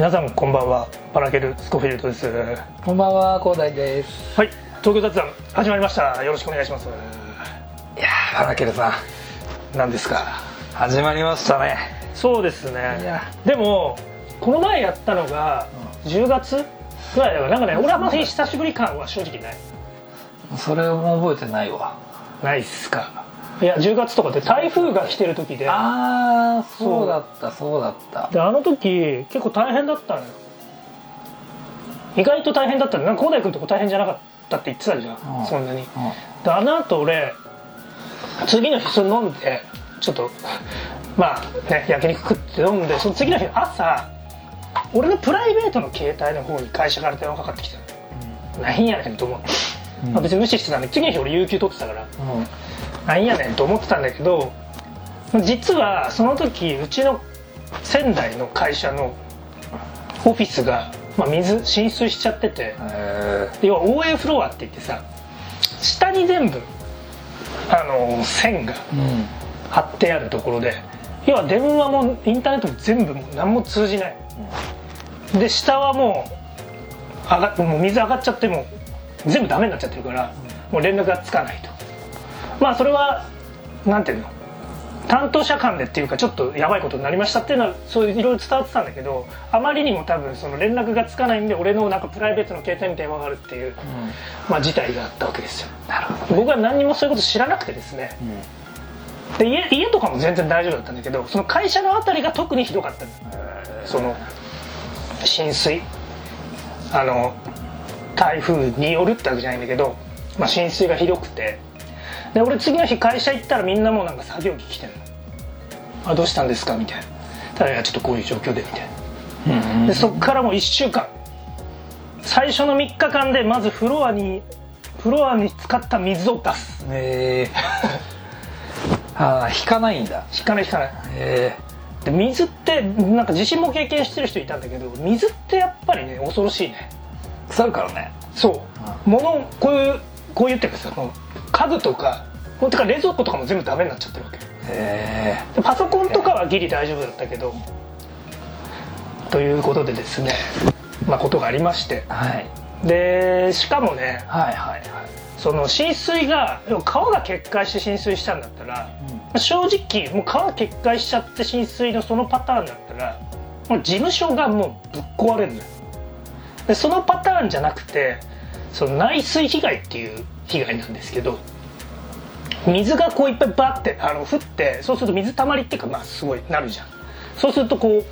皆さんこんばんは。パラケルスコフィールドです。はこんばんは広大です。い。東京雑談始まりました。よろしくお願いします。いやーパラケルさん。何ですか？始まりましたね。そうですいねや。でもこの前やったのが10月ぐらいだからなんかね俺はまり久しぶり感は正直ない。それも覚えてないわ。ないっすかいや10月とかで台風が来てる時で。ああそうだったそうだった。であの時結構大変だったのよ。意外と大変だったの。なんか広大君とこ大変じゃなかったって言ってたじゃん、うん。そんなに。うん。であの後俺次の日それ飲んでちょっとまあね焼肉食って飲んでその次の日朝俺のプライベートの携帯の方に会社から電話かかってきたの。なんやねんと思って、うん。まあ別に無視してたんで次の日俺有給取ってたから。うんなんやねんと思ってたんだけど実はその時うちの仙台の会社のオフィスが、まあ、水浸水しちゃっててえ要は応援フロアって言ってさ下に全部あの線がーうん。貼ってあるところで要は電話もインターネットも全部もう何も通じない。で下はもう上がもう水上がっちゃってもう全部ダメになっちゃってるからもう連絡がつかないとまあそれはなんていうの？担当者間でっていうかちょっとやばいことになりましたっていうのはそういういろいろ伝わってたんだけどあまりにも多分その連絡がつかないんで俺のなんかプライベートの携帯に電話があるっていう、まあ、事態があったわけですよ。なるほ僕は何にもそういうこと知らなくてですね。どで家家とかも全然大丈夫だったんだけどその会社のあたりが特にひどかったの。その浸水。あの台風によるってわけじゃないんだけど、まあ、浸水がひどくてで俺次の日会社行ったらみんなもうなんか作業着着てんの「あどうしたんですか?」みたいな「ただいやちょっとこういう状況で」みたいな。うんでそっからもう1週間。最初の3日間でまずフロアにフロアに使った水を出す。えー、ああ引かないんだ。引かない引かない。えで水ってなんか地震も経験してる人いたんだけど水ってやっぱりね恐ろしいね。ー、腐るからね。そう。物こういうこういうっていうかさこの家具とかほんとか冷蔵庫とかも全部ダメになっちゃってるわけ。えでパソコンとかはギリ大丈夫だったけどということでですねまあことがありまして。ー、はい。でしかもねはいはいはい。その浸水が川が決壊して浸水したんだったら、まあ正直もう川決壊しちゃって浸水のそのパターンだったらもう事務所がもうぶっ壊れるのよ。でそのパターンじゃなくてその内水被害っていう被害なんですけど水がこういっぱいバッてあの降ってそうすると水たまりっていうかまあすごいなるじゃん。そうするとこう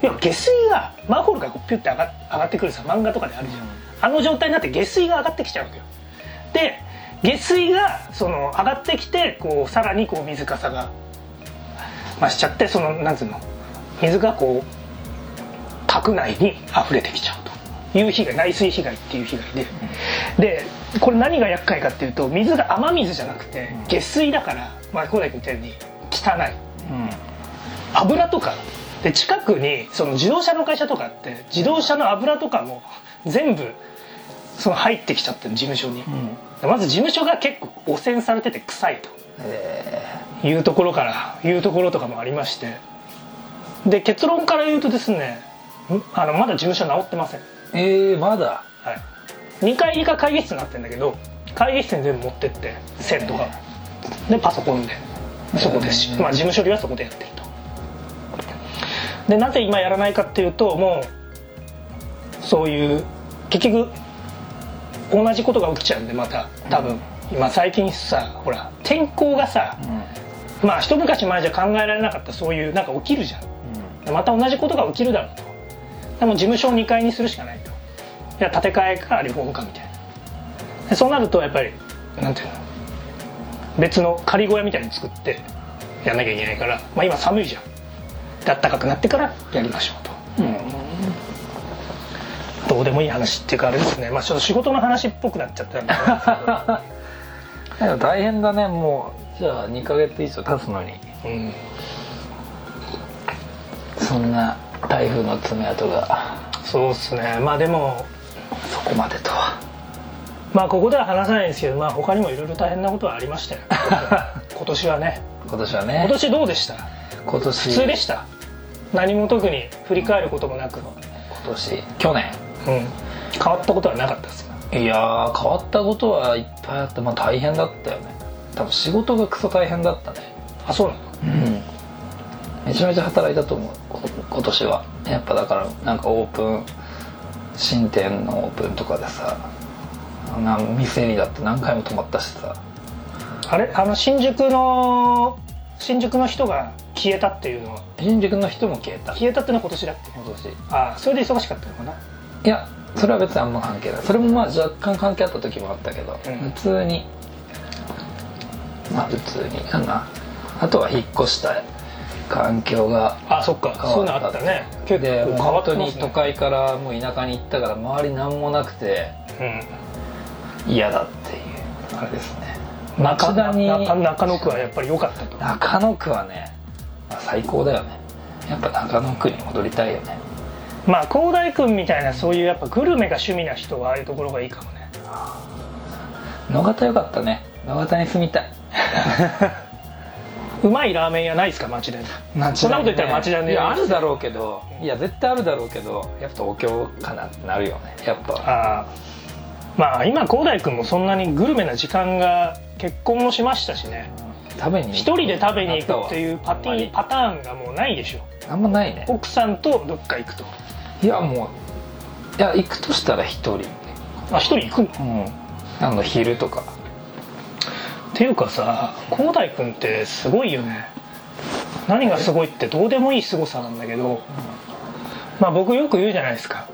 要は下水がマンホールがこうピュッて上が上がってくるさ漫画とかであるじゃん、あの状態になって下水が上がってきちゃうわけよ。で下水がその上がってきてこうさらにこう水かさが増しちゃってそのなんつうの？水がこう宅内に溢れてきちゃうという被害内水被害っていう被害で。でこれ何が厄介かっていうと水が雨水じゃなくて下水だからまあ小田君言ったように汚い。うん。油とか。で近くにその自動車の会社とかって自動車の油とかも全部その入ってきちゃってる事務所に、まず事務所が結構汚染されてて臭いえと。いうところからいうところとかもありまして。で結論から言うとですねん？あのまだ事務所直ってません、ー、えー、まだ？はい、2階以下会議室になってるんだけど会議室に全部持ってって線とかでパソコンで。そこですし、まあ、事務処理はそこでやってると。でなぜ今やらないかっていうともうそういう結局同じことが起きちゃうんでまた。多分、今最近さほら天候がさまあ一昔前じゃ考えられなかったそういうなんか起きるじゃん。また同じことが起きるだろうと。でも事務所を2階にするしかない。といや建て替えかリフォームかみたいな。でそうなるとやっぱりなんていうの別の仮小屋みたいに作ってやんなきゃいけないから、まあ、今寒いじゃん。で暖かくなってからやりましょうと、どうでもいい話っていうかあれですね。まあちょっと仕事の話っぽくなっちゃったんで。大変だねもう。じゃあ2ヶ月以上経つのに。うん、そんな台風の爪痕が。そうっすね。まあでもそこまでとは。まあここでは話さないんですけどまあ他にもいろいろ大変なことはありましたよ。今年はね。今年はね。今年どうでした？今年。普通でした？何も特に振り返ることもなく。今年。去年。うん。変わったことはなかったですか？いやー変わったことはいっぱいあってまあ大変だったよね。多分仕事がクソ大変だったね。あそうなの？うん。めちゃめちゃ働いたと思うこ今年は。やっぱだからなんかオープン新店のオープンとかでさな店にだって何回も泊まったしさ。あれ？あの新宿の新宿の人が消えたっていうのは？新宿の人も消えた。消えたってのは今年だっけ？今年。あそれで忙しかったのかな？いやそれは別にあんま関係ない。それもまあ若干関係あった時もあったけど、うん。普通に。まあ普通にな。んだあとは引っ越した環境があそっか。そういうのあったね。結で構変わってますねに都会からもう田舎に行ったから周り何もなくてうん。嫌だっていうあれですね。中町田に。中中野区はやっぱり良かったと。中野区はね、まあ最高だよね。やっぱ中野区に戻りたいよね。まあ広大君みたいなそういうやっぱグルメが趣味な人はああいうところがいいかもね。野方よかったね。野方に住みたい うまいラーメン屋ないですか町田に。そんなこと言ったら町田ねいやあるだろうけどいや絶対あるだろうけどやっぱ東京かなってなるよねやっぱ。ああまあ今広大君もそんなにグルメな時間が結婚もしましたしね。食べに一人で食べに行くっていうパティパターンがもうないでしょ。あんまないね。奥さんとどっか行くと。いやもういや行くとしたら一人。あ一人行くの？うん。あの昼とか。っていうかさ広大君ってすごいよね。何がすごいってどうでもいいすごさなんだけどまあ僕よく言うじゃないですか。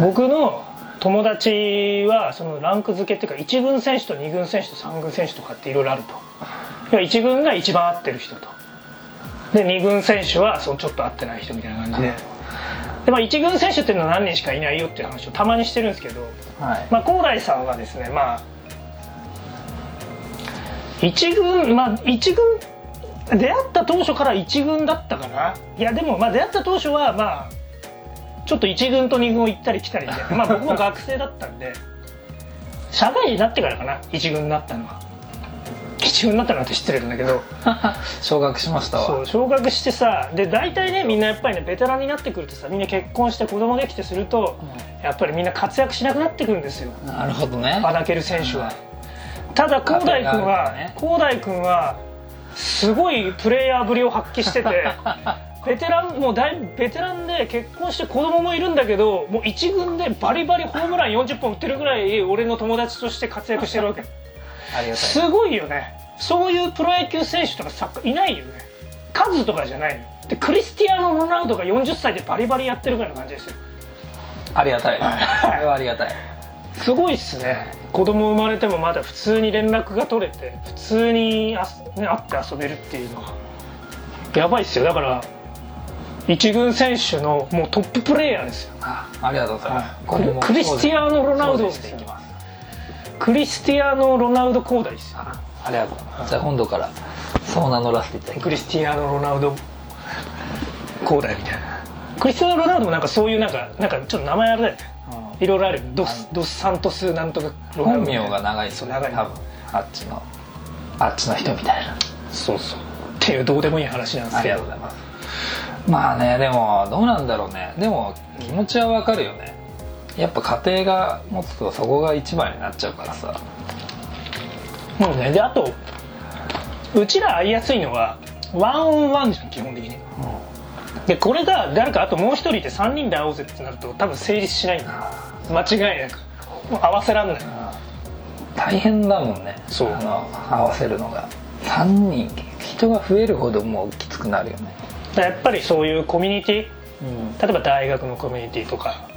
僕の友達はそのランク付けっていうか1軍選手と2軍選手と3軍選手とかっていろいろあると。要は1軍が一番合ってる人と。で2軍選手はそのちょっと合ってない人みたいな感じで。で、まあ、1軍選手っていうのは何人しかいないよっていう話をたまにしてるんですけどはい。まあ、高大さんはですねまあ一軍まあ一軍出会った当初から一軍だったかないやでもまあ出会った当初はまあちょっと一軍と二軍を行ったり来たりで。まあ僕も学生だったんで。社会人になってからかな一軍になったのは。一軍になったのはって失礼なんだけど。昇格しましたわ。そう昇格してさで大体ねみんなやっぱりねベテランになってくるとさみんな結婚して子供できてするとやっぱりみんな活躍しなくなってくるんですよ。なるほどね。アダケル選手はただ広大君はね。広大君はすごいプレイヤーぶりを発揮してて ベテランもうだいぶベテランで結婚して子供もいるんだけどもう一軍でバリバリホームラン40本打ってるぐらい俺の友達として活躍してるわけ。ありがたい。すごいよね。そういうプロ野球選手とかサッカーいないよね。数とかじゃないの。でクリスティアーノ・ロナウドが40歳でバリバリやってるぐらいの感じですよ。ありがたい。それはありがたいすごいっすね。子供生まれてもまだ普通に連絡が取れて普通にあす、ね、会って遊べるっていうのは。やばいっすよ。だから一軍選手のもうトッププレイヤーですよ。あありがとうございます。クリクリスティアーノ・ロナウド精進していきますクリスティアーノ・ロナウド広大ですよ。あありがとう。ございますじゃあ今度からそう名乗らせていただきます。クリスティアーノ・ロナウド広大みたいな。クリスティアーノ・ロナウドもなんかそういうなんかなんかちょっと名前あれだよねいろいろあるよドスドスサントスなんとか本名が長いそう長い。多分あっちのあっちの人みたいな。そうそう。っていうどうでもいい話なんですありけどがとうございます。まあねでもどうなんだろうね。でも気持ちはわかるよね。やっぱ家庭が持つとそこが一番になっちゃうからさ。もうね。であとうちら会いやすいのはワンオンワンじゃん基本的にでこれが誰かあともう一人で3人で会おうぜってなると多分成立しないんだよ。間違いなく。もう合わせらんない。大変だもんね。そう。あの合わせるのが。3人人が増えるほどもうきつくなるよね。やっぱりそういうコミュニティ？うん。例えば大学のコミュニティとか。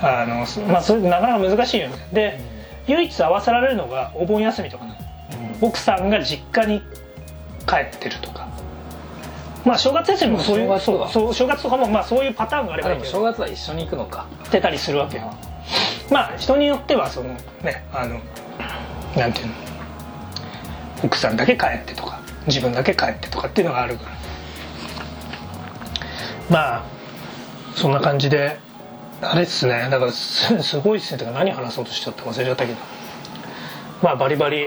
あのそまあそれなかなか難しいよね。で、唯一合わせられるのがお盆休みとかなの奥さんが実家に帰ってるとかまあ正月休みもそういう正月正月とかもまあそういうパターンがあればいいけど。月は一緒に行くのか。出たりするわけよ。まあ人によってはそのねあのなんていうの。奥さんだけ帰ってとか自分だけ帰ってとかっていうのがあるから。まあそんな感じであれっすね。だからすすごいっすね。てか何話そうとしちゃったか忘れちゃったけど。まあバリバリ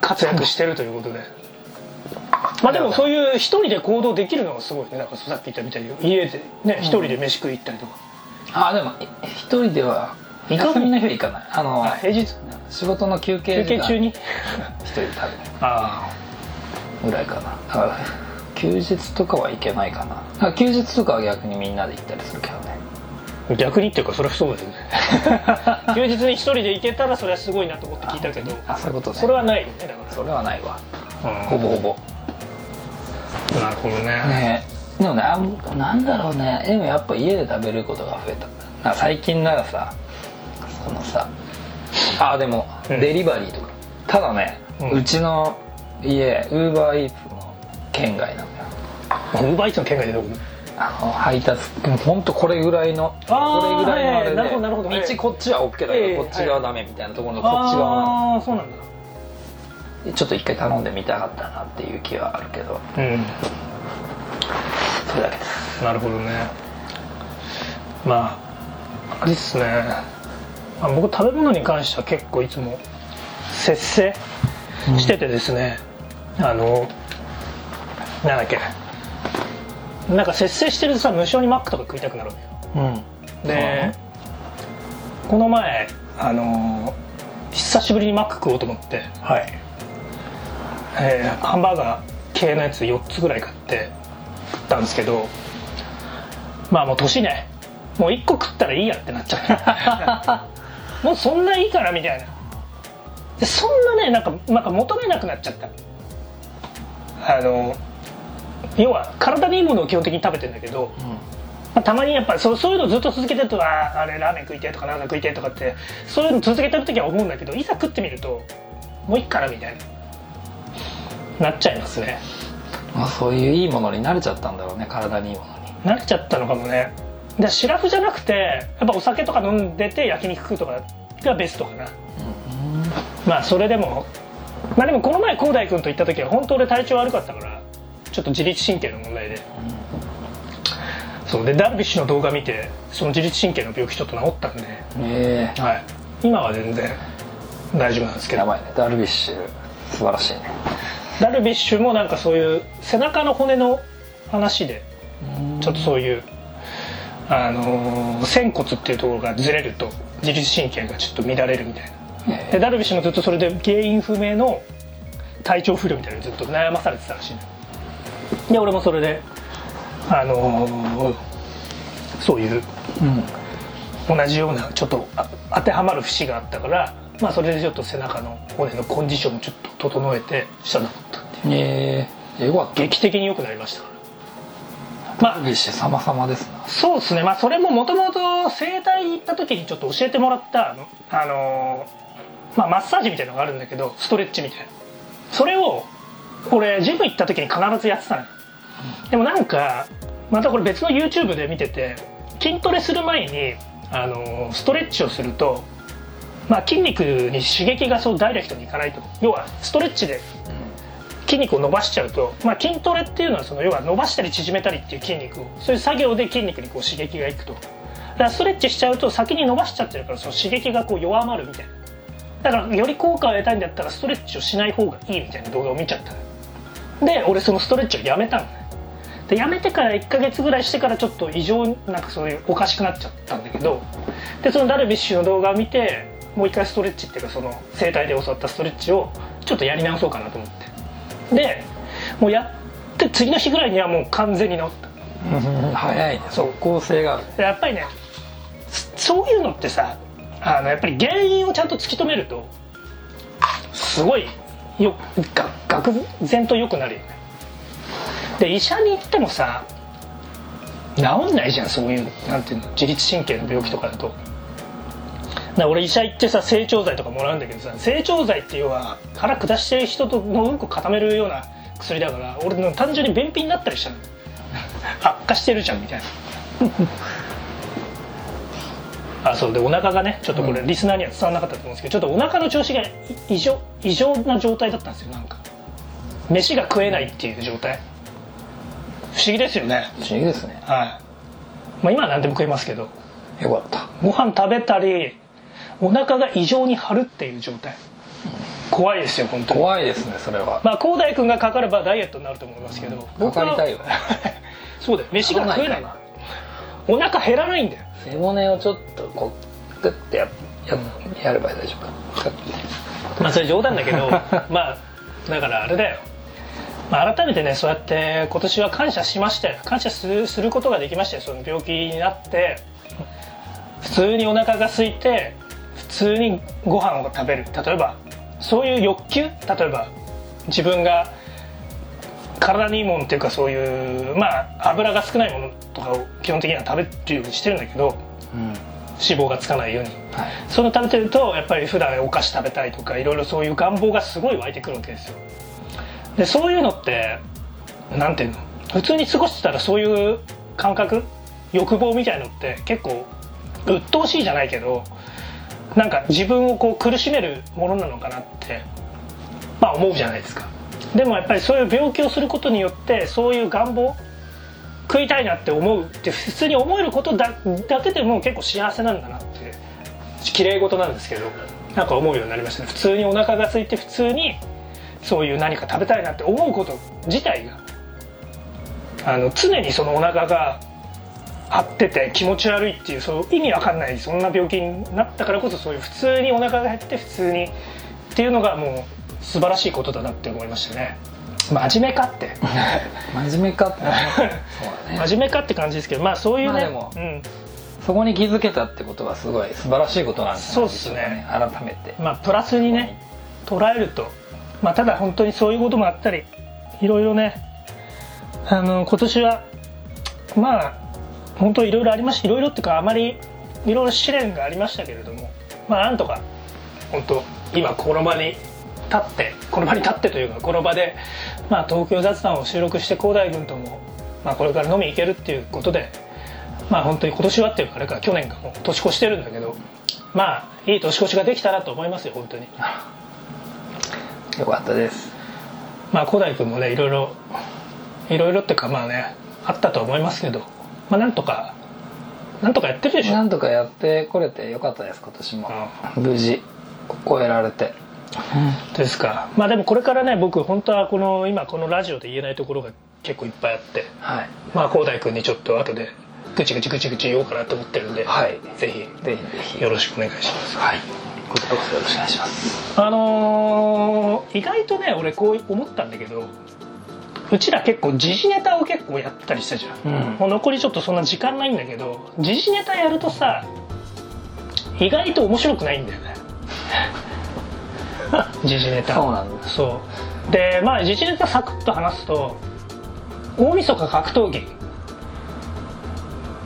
活躍してるということでまあでもそういう一人で行動できるのがすごいね。なんかさっき言ったみたいに家でね一人で飯食い行ったりとか、あでもい一人では行かない。休みの日は行かない。あのあ平日？仕事の休憩休憩中に？一人で食べる。あぐらいかな。だから休日とかは行けないかな。休日とかは逆にみんなで行ったりするけどね。あ逆にっていうかそれはそうだよね。休日に一人で行けたらそれはすごいなと思って聞いたけど。あそういうことね。それはないよねだかそれはないわ。ら、ほぼほぼなるほどね。ね。でもねなんだろうね。でもやっぱ家で食べることが増えた。最近ならさそのさあでも、うん。デリバリーとか。ただね、ううんちの家ウーバーイーツの県外なんだよ。ウーバーイーツの県外でどこあの配達。もうほんとこれぐらいのこれぐらいのあれで、道こっちは OK だけど、ええこっち側ダメみたいなところのこっち側なのああそうなんだちょっと一回頼んでみたかったなっていう気はあるけど。うん。それだけです。なるほどね。まああれっすね、まあ、僕食べ物に関しては結構いつも節制しててですね、あのなんだっけ。なんか節制してるとさ無性にマックとか食いたくなるのよ。うん。でこの前あの久しぶりにマック食おうと思って、はいえーハンバーガー系のやつ4つぐらい買って食ったんですけどまあもう年ねもう1個食ったらいいやってなっちゃう。もうそんないいからみたいな。でそんなねなんかなんか求めなくなっちゃった。あの要は体にいいものを基本的に食べてんだけど、まあたまにやっぱそうそういうのずっと続けてるとあーあれラーメン食いてえとかなんだ食いてえとかってそういうの続けてる時は思うんだけどいざ食ってみるともういいかなみたいななっちゃいますね。まあ、そういういいものに慣れちゃったんだろうね体にいいものに。慣れちゃったのかもね。でシラフじゃなくてやっぱお酒とか飲んでて焼肉食うとかがベストかな。まあそれでもまあでもこの前広大君と行った時は本当俺体調悪かったからちょっと自律神経の問題で。そうでダルビッシュの動画見てその自律神経の病気ちょっと治ったんで、ええ。はい、今は全然大丈夫なんですけど。やばいね。ダルビッシュ素晴らしいねダルビッシュもなんかそういう背中の骨の話でちょっとそういう、あのー仙骨っていうところがずれると自律神経がちょっと乱れるみたいな。えでダルビッシュもずっとそれで原因不明の体調不良みたいなのにずっと悩まされてたらしいの。で俺もそれで。あのーそういううん。同じようなちょっとあ当てはまる節があったからまあそれでちょっと背中の骨のコンディションもちょっと整えてしたと思ったっていう。ええよかった劇的に良くなりました。まあ様々ですなそうですねまあそれももともと整体行った時にちょっと教えてもらったあのまあマッサージみたいなのがあるんだけどストレッチみたいなそれを俺ジム行った時に必ずやってたのよでもなんかまたこれ別の YouTube で見てて筋トレする前にあのストレッチをするとまあ筋肉に刺激がそうダイレクトにいかないと。要はストレッチで筋肉を伸ばしちゃうと、まあ、筋トレっていうのはその要は伸ばしたり縮めたりっていう筋肉をそういう作業で筋肉にこう刺激がいくと。だからストレッチしちゃうと先に伸ばしちゃってるからその刺激がこう弱まるみたいな。だからより効果を得たいんだったらストレッチをしない方がいいみたいな動画を見ちゃった。で俺そのストレッチをやめたの。ねでやめてから1ヶ月ぐらいしてからちょっと異常なんかそういうおかしくなっちゃったんだけどでそのダルビッシュの動画を見てもう一回ストレッチっていうかその整体で教わったストレッチをちょっとやり直そうかなと思って。でもうやって次の日ぐらいにはもう完全に治った。早いね。即効性がある。でやっぱりねそそういうのってさあのやっぱり原因をちゃんと突き止めるとすごいよが愕然と良くなるよね。で医者に行ってもさ治んないじゃんそういうなんていうの自律神経の病気とかだとだ俺医者行ってさ成長剤とかもらうんだけどさ成長剤って要は腹下してる人とのうんこ固めるような薬だから俺の単純に便秘になったりしたの。悪化してるじゃんみたいな。あそう。でお腹がねちょっとこれリスナーには伝わらなかったと思うんですけどちょっとお腹の調子がい異常異常な状態だったんですよなんか。飯が食えないっていう状態。不思議ですよね。不思議ですね。はい、まあ、今は何でも食えますけど。よかった。ご飯食べたりお腹が異常に張るっていう状態。怖いですよ本当に。怖いですねそれは。まあ広大君がかかればダイエットになると思いますけど、かかりたいよよ そうだよ。飯が食えない。かなお腹減らないんだよ。背骨をちょっとこうグッてやややれば大丈夫かまあそれ冗談だけど まあだからあれだよ、まあ、改めてねそうやって今年は感謝しましたよ。感謝するすることができましたよ。その病気になって普通にお腹が空いて普通にご飯を食べる。例えばそういう欲求？例えば自分が体にいいものっていうかそういうまあ油が少ないものとかを基本的には食べるようにしてるんだけどうん。脂肪がつかないように。はい。その食べてるとやっぱり普段お菓子食べたいとかいろいろそういう願望がすごい湧いてくるわけですよ。でそういうのってなんていうの？普通に過ごしてたらそういう感覚？欲望みたいのって結構鬱陶しいじゃないけどなんか自分をこう苦しめるものなのかなってまあ思うじゃないですか。でもやっぱりそういう病気をすることによってそういう願望食いたいなって思うって普通に思えることだだけでも結構幸せなんだなって綺麗事なんですけどなんか思うようになりましたね。普通にお腹が空いて普通にそういう何か食べたいなって思うこと自体があの常にそのお腹が張ってて気持ち悪いっていうそう意味わかんないそんな病気になったからこそそういう普通にお腹が減って普通にっていうのがもう素晴らしいことだなって思いましたね。真面目かって。真面目かってそうだね。真面目かって感じですけどまあそういうね、まあそこに気づけたってことはすごい素晴らしいことなんですそうっすね。改めて。まあプラスにね捉えると。まあただ本当にそういうこともあったりいろいろねあの今年はまあ本当いろいろありました。いろいろっていうかあまりいろいろ試練がありましたけれどもまあなんとか本当今この場に立ってこの場に立ってというかこの場で、まあ、東京雑談を収録して広大君とも、まあ、これから飲み行けるっていうことでまあ本当に今年はっていうかあれから去年かもう年越してるんだけどまあいい年越しができたらと思いますよ本当に。よかったです。まあ古代君もねいろいろいろいろっていうかまあねあったと思いますけどまあなんとかなんとかやってるでしょ。なんとかやってこれてよかったです今年も。無事超えられて。ですか。まあでもこれからね僕本当はこの今このラジオで言えないところが結構いっぱいあって。はい。まあ広大君にちょっと後でぐちぐちぐちぐち言おうかなと思ってるんで、はい。ぜひ。ぜひぜひ。よろしくお願いします。はい。こちらこそよろしくお願いします。あのー意外とね俺こう思ったんだけどうちら結構時事ネタを結構やったりしたじゃん、うん。もう残りちょっとそんな時間ないんだけど時事ネタやるとさ意外と面白くないんだよね。時事ネタ。そうなんだ。そう。でまあ時事ネタサクッと話すと大晦日格闘技。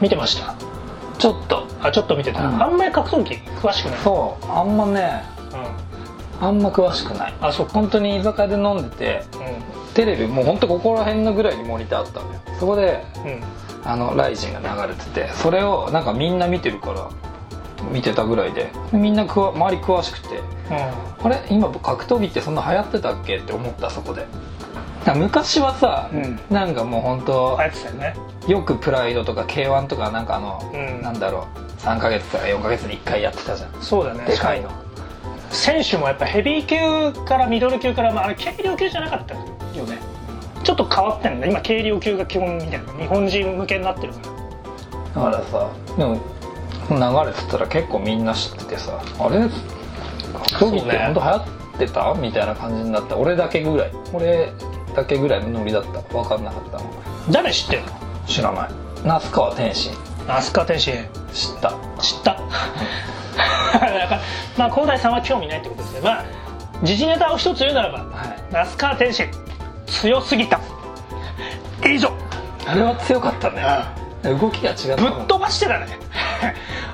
見てました？ちょっと。あちょっと見てた、うん。あんまり格闘技詳しくない。そう。あんまねうんあんま詳しくない。あそっか本当に居酒屋で飲んでてテレビもう本当ここら辺のぐらいにモニターあったのよ。そこでうん。うんあのライジンが流れててそれをなんかみんな見てるから見てたぐらいでみんなくわ周り詳しくてあれ今格闘技ってそんな流行ってたっけ？って思ったそこで。昔はさ、うん。なんかもう本当流行ってたよね。よくプライドとか k 1とかなんかあの、うん。なんだろう3ヶ月とか4ヶ月に1回やってたじゃん。そうだね。でかいの選手もやっぱヘビー級からミドル級から、まあ、あれ軽量級じゃなかったよね。ちょっと変わってんだ今軽量級が基本みたいな日本人向けになってるから。だからさでも流れてたら結構みんな知っててさあれ？格闘技って本当流行ってた？みたいな感じになった。俺だけぐらい。俺だけぐらいのノリだった。分かんなかったの。誰知ってんの？知らない。那須川天心。飛鳥天心。知った。知った まあ広大さんは興味ないってことですね。まあ時事ネタを一つ言うならばはい。那須川天心強すぎた。以上。あれは強かったね。動きが違った。もんぶっ飛ばしてたね。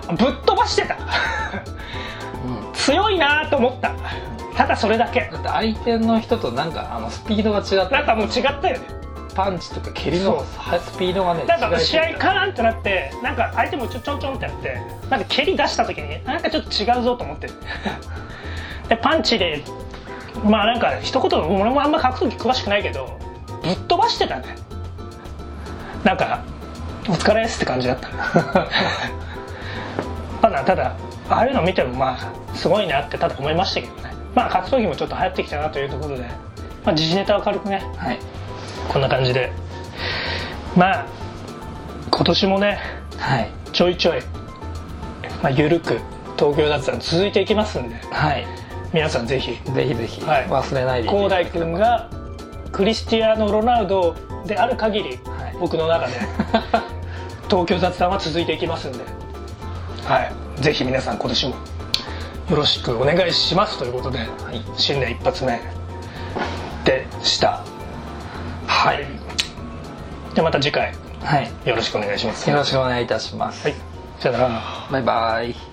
ぶっ飛ばしてた。うん。強いなと思った。ただそれだけ。だって相手の人となんかあのスピードが違った。なんかもう違ったよねパンチとか蹴りのスピードがねなんか試合カーンってなってなんか相手もちょちょんちょんってやってなんか蹴り出した時になんかちょっと違うぞと思って。でパンチでまあなんか一言俺もあんま格闘技詳しくないけどぶっ飛ばしてたね。なんかお疲れっすって感じだった。ただただああいうの見てもまあすごいなってただ思いましたけどね。まあ格闘技もちょっと流行ってきたなというところで、まあ、時事ネタを軽くね。はいこんな感じで。まあ今年もねはい。ちょいちょい、まあ、ゆるく東京雑談続いていきますんではい。皆さんぜひ。ぜひぜひ。はい。忘れないで広大君がクリスティアーノ・ロナウドである限り、はい。僕の中で 東京雑談は続いていきますんで、はい、ぜひ皆さん今年もよろしくお願いしますということで、い。新年一発目でしたはい。でまた次回。はい。よろしくお願いします。よろしくお願いいたします、はい。さよなら。バイバイ